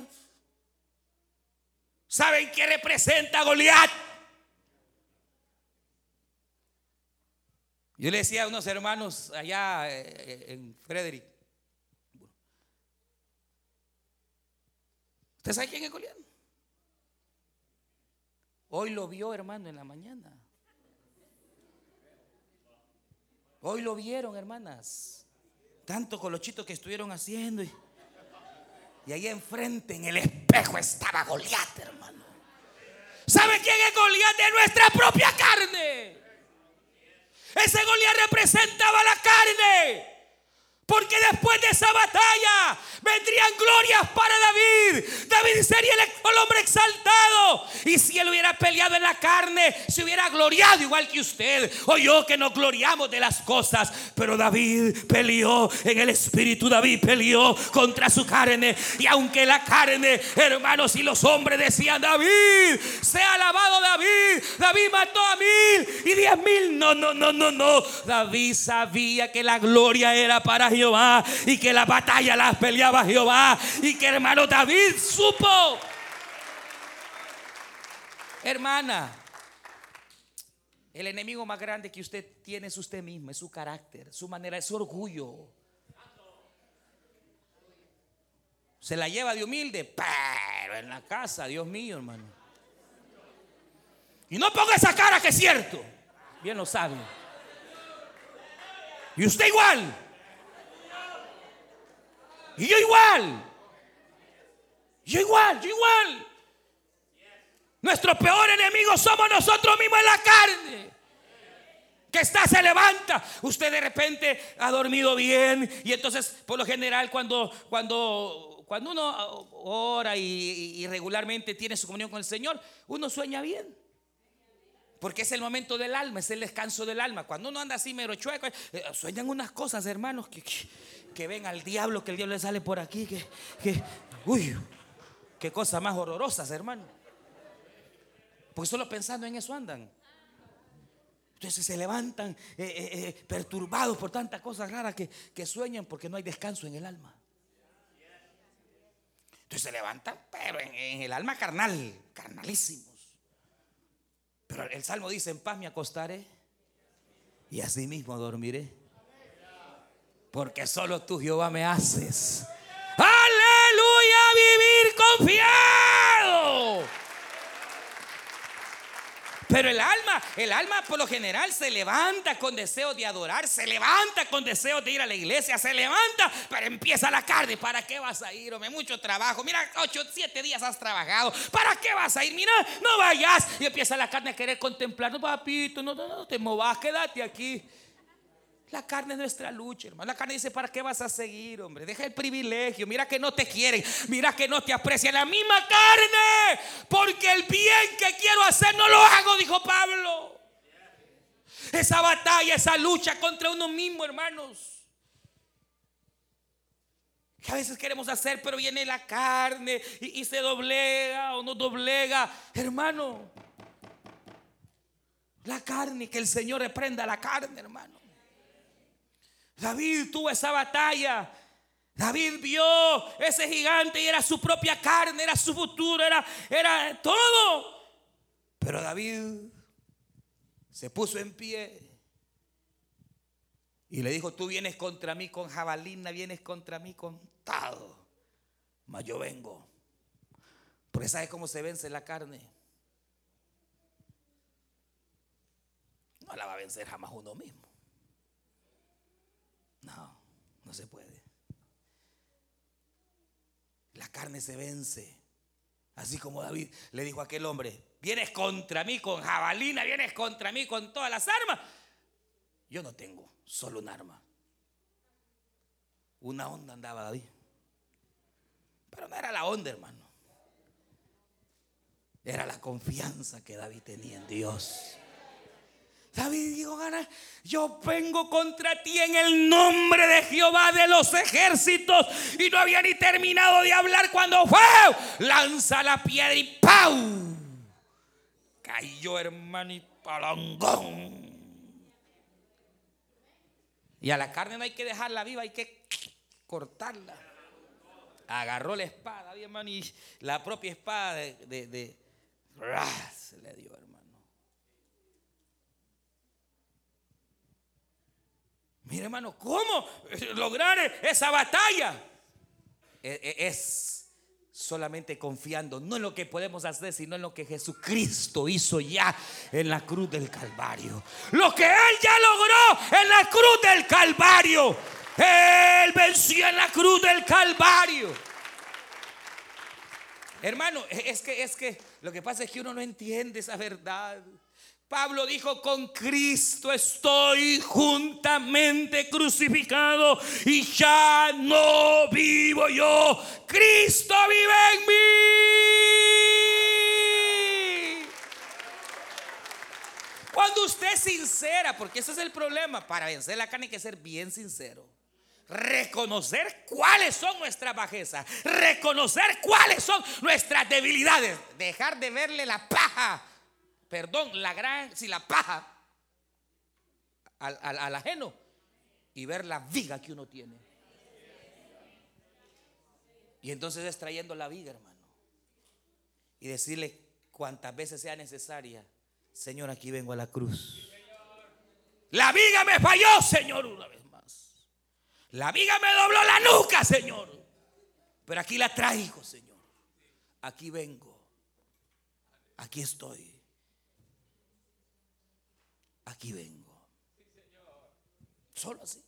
¿Saben qué representa Goliat? Yo le decía a unos hermanos allá eh, en Frederick, ¿Usted sabe quién es Goliat? Hoy lo vio, hermano, en la mañana. Hoy lo vieron, hermanas. Tanto colochitos que estuvieron haciendo. Y, y ahí enfrente, en el espejo, estaba Goliat, hermano. ¿Sabe quién es Goliat? De nuestra propia carne. Ese Goliat representaba la carne. Porque después de esa batalla vendrían glorias para David. David sería el, hombre exaltado. Y si él hubiera peleado en la carne, se hubiera gloriado igual que usted o yo que nos gloriamos de las cosas. Pero David peleó en el espíritu. David peleó contra su carne. Y aunque la carne, hermanos, y los hombres decían, David, sea alabado David. David mató a mil y diez mil. No, no, no, no, no. David sabía que la gloria era para Jehová y que la batalla las peleaba Jehová y que hermano David supo. Hermana, el enemigo más grande que usted tiene es usted mismo, es su carácter, su manera, es su orgullo. Se la lleva de humilde, pero en la casa, Dios mío, hermano. Y no ponga esa cara que es cierto. Bien lo sabe. Y usted igual. Y yo igual. Yo igual, yo igual. Nuestro peor enemigo somos nosotros mismos en la carne. Que está, se levanta. Usted de repente ha dormido bien. Y entonces, por lo general, cuando, cuando, cuando uno ora y, y regularmente tiene su comunión con el Señor, uno sueña bien. Porque es el momento del alma, es el descanso del alma. Cuando uno anda así mero chueco, eh, sueñan unas cosas, hermanos, que, que ven al diablo, que el diablo le sale por aquí, que, que uy, qué cosas más horrorosas, hermano. Porque solo pensando en eso andan. Entonces se levantan eh, eh, perturbados por tantas cosas raras que, que sueñan porque no hay descanso en el alma. Entonces se levantan, pero en, el alma carnal, carnalísimos. El salmo dice: En paz me acostaré y así mismo dormiré porque solo tú, Jehová, me haces. Aleluya, vivir confiado. Pero el alma, el alma por lo general se levanta con deseo de adorar, se levanta con deseo de ir a la iglesia, se levanta, pero empieza la carne. ¿Para qué vas a ir? Hombre, mucho trabajo. Mira, ocho, siete días has trabajado. ¿Para qué vas a ir? Mira, no vayas. Y empieza la carne a querer contemplar. Papito, no, no, no te movas, quédate aquí. La carne es nuestra lucha, hermano. La carne dice, ¿para qué vas a seguir, hombre? Deja el privilegio. Mira que no te quieren. Mira que no te aprecian. La misma carne. Porque el bien que quiero hacer no lo hago, dijo Pablo. Esa batalla, esa lucha contra uno mismo, hermanos. Que a veces queremos hacer, pero viene la carne y, se doblega o no doblega. Hermano, la carne, que el Señor reprenda la carne, hermano. David tuvo esa batalla. David vio ese gigante y era su propia carne, era su futuro, era, era todo. Pero David se puso en pie y le dijo, tú vienes contra mí con jabalina, vienes contra mí con todo. Mas yo vengo. Porque sabes cómo se vence la carne. No la va a vencer jamás uno mismo. No, se puede. La carne se vence. Así como David le dijo a aquel hombre, vienes contra mí con jabalina, vienes contra mí con todas las armas. Yo no tengo solo un arma. Una onda andaba David. Pero no era la onda, hermano. Era la confianza que David tenía en Dios. David dijo, yo vengo contra ti en el nombre de Jehová de los ejércitos. Y no había ni terminado de hablar cuando fue, lanza la piedra y ¡pau! Cayó hermano y palangón. Y a la carne no hay que dejarla viva, hay que cortarla. Agarró la espada, hermano, la propia espada de, de, se le dio, Mire, hermano, ¿cómo lograr esa batalla? E, e, es solamente confiando, no en lo que podemos hacer, sino en lo que Jesucristo hizo ya en la cruz del Calvario. Lo que Él ya logró en la cruz del Calvario. Él venció en la cruz del Calvario. Hermano, es que es que lo que pasa es que uno no entiende esa verdad. Pablo dijo, con Cristo estoy juntamente crucificado y ya no vivo yo, Cristo vive en mí. Cuando usted es sincera, porque ese es el problema, para vencer la carne hay que ser bien sincero. Reconocer cuáles son nuestras bajezas, reconocer cuáles son nuestras debilidades, dejar de verle la paja perdón, la gran, si la paja al, ajeno y ver la viga que uno tiene. Y entonces es trayendo la viga, hermano. Y decirle cuantas veces sea necesaria, Señor, aquí vengo a la cruz. La viga me falló, Señor, una vez más. La viga me dobló la nuca, Señor. Pero aquí la traigo, Señor. Aquí vengo. Aquí estoy aquí vengo. Solo así.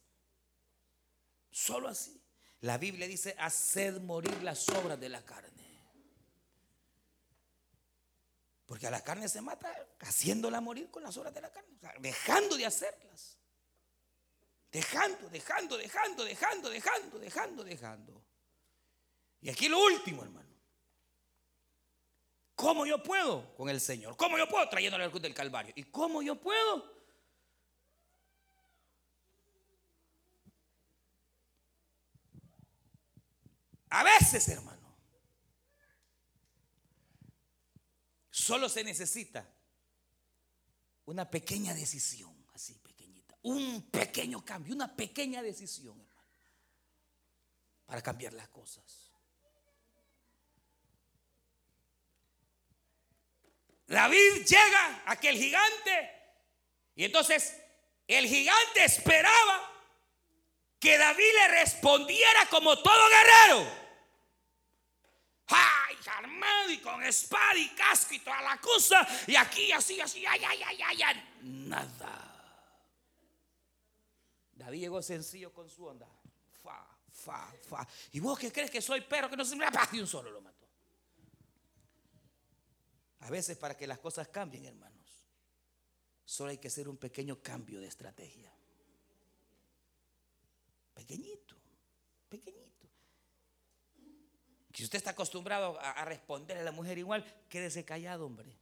Solo así. La Biblia dice, haced morir las obras de la carne. Porque a la carne se mata haciéndola morir con las obras de la carne. dejando de hacerlas. Dejando, dejando, dejando, dejando, dejando, dejando, dejando. Y aquí lo último, hermano. ¿Cómo yo puedo con el Señor? ¿Cómo yo puedo trayéndole al cruz del Calvario? ¿Y cómo yo puedo? A veces, hermano, solo se necesita una pequeña decisión, así pequeñita, un pequeño cambio, una pequeña decisión, hermano, para cambiar las cosas. David llega a aquel gigante y entonces el gigante esperaba que David le respondiera como todo guerrero. ¡Ay, armado y con espada y casco y toda la cosa! Y aquí así, así, ay, ay, ay, ay, ay. Nada. David llegó sencillo con su onda. Fa, fa, fa. ¿Y vos qué crees que soy perro que no se me de un solo lo mató? A veces para que las cosas cambien, hermanos, solo hay que hacer un pequeño cambio de estrategia. Pequeñito, pequeñito. Si usted está acostumbrado a, responder a la mujer igual, quédese callado, hombre.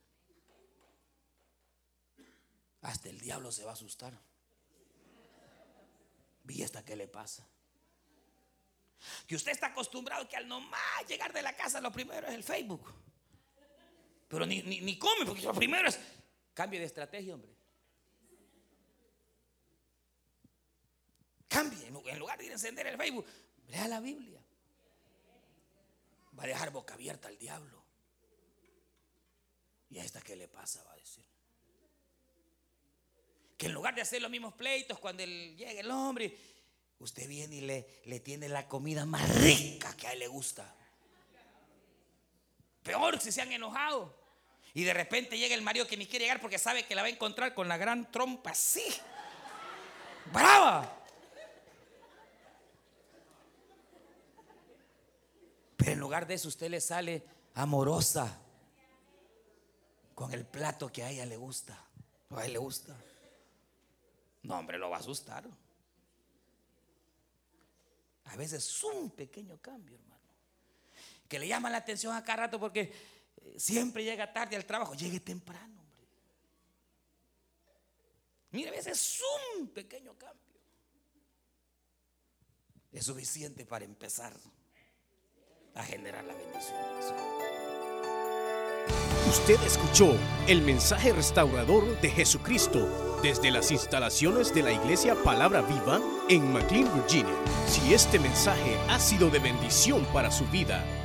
Hasta el diablo se va a asustar. Vi hasta qué le pasa. Que usted está acostumbrado que al nomás llegar de la casa lo primero es el Facebook. Pero ni, ni, come, porque lo primero es cambie de estrategia, hombre. Cambie, en lugar de ir a encender el Facebook, lea la Biblia. Va a dejar boca abierta al diablo. ¿Y a esta qué le pasa? Va a decir. Que en lugar de hacer los mismos pleitos cuando llega el hombre, usted viene y le, le tiene la comida más rica que a él le gusta. Peor si se han enojado. Y de repente llega el marido que ni quiere llegar porque sabe que la va a encontrar con la gran trompa así. Brava. Pero en lugar de eso usted le sale amorosa con el plato que a ella le gusta. A él le gusta. No, hombre, lo va a asustar. A veces es un pequeño cambio, hermano que le llama la atención a cada rato porque eh, siempre llega tarde al trabajo, llegue temprano, hombre. Mire, a veces es un pequeño cambio. Es suficiente para empezar a generar la bendición. Usted escuchó el mensaje restaurador de Jesucristo desde las instalaciones de la iglesia Palabra Viva en McLean, Virginia. Si este mensaje ha sido de bendición para su vida,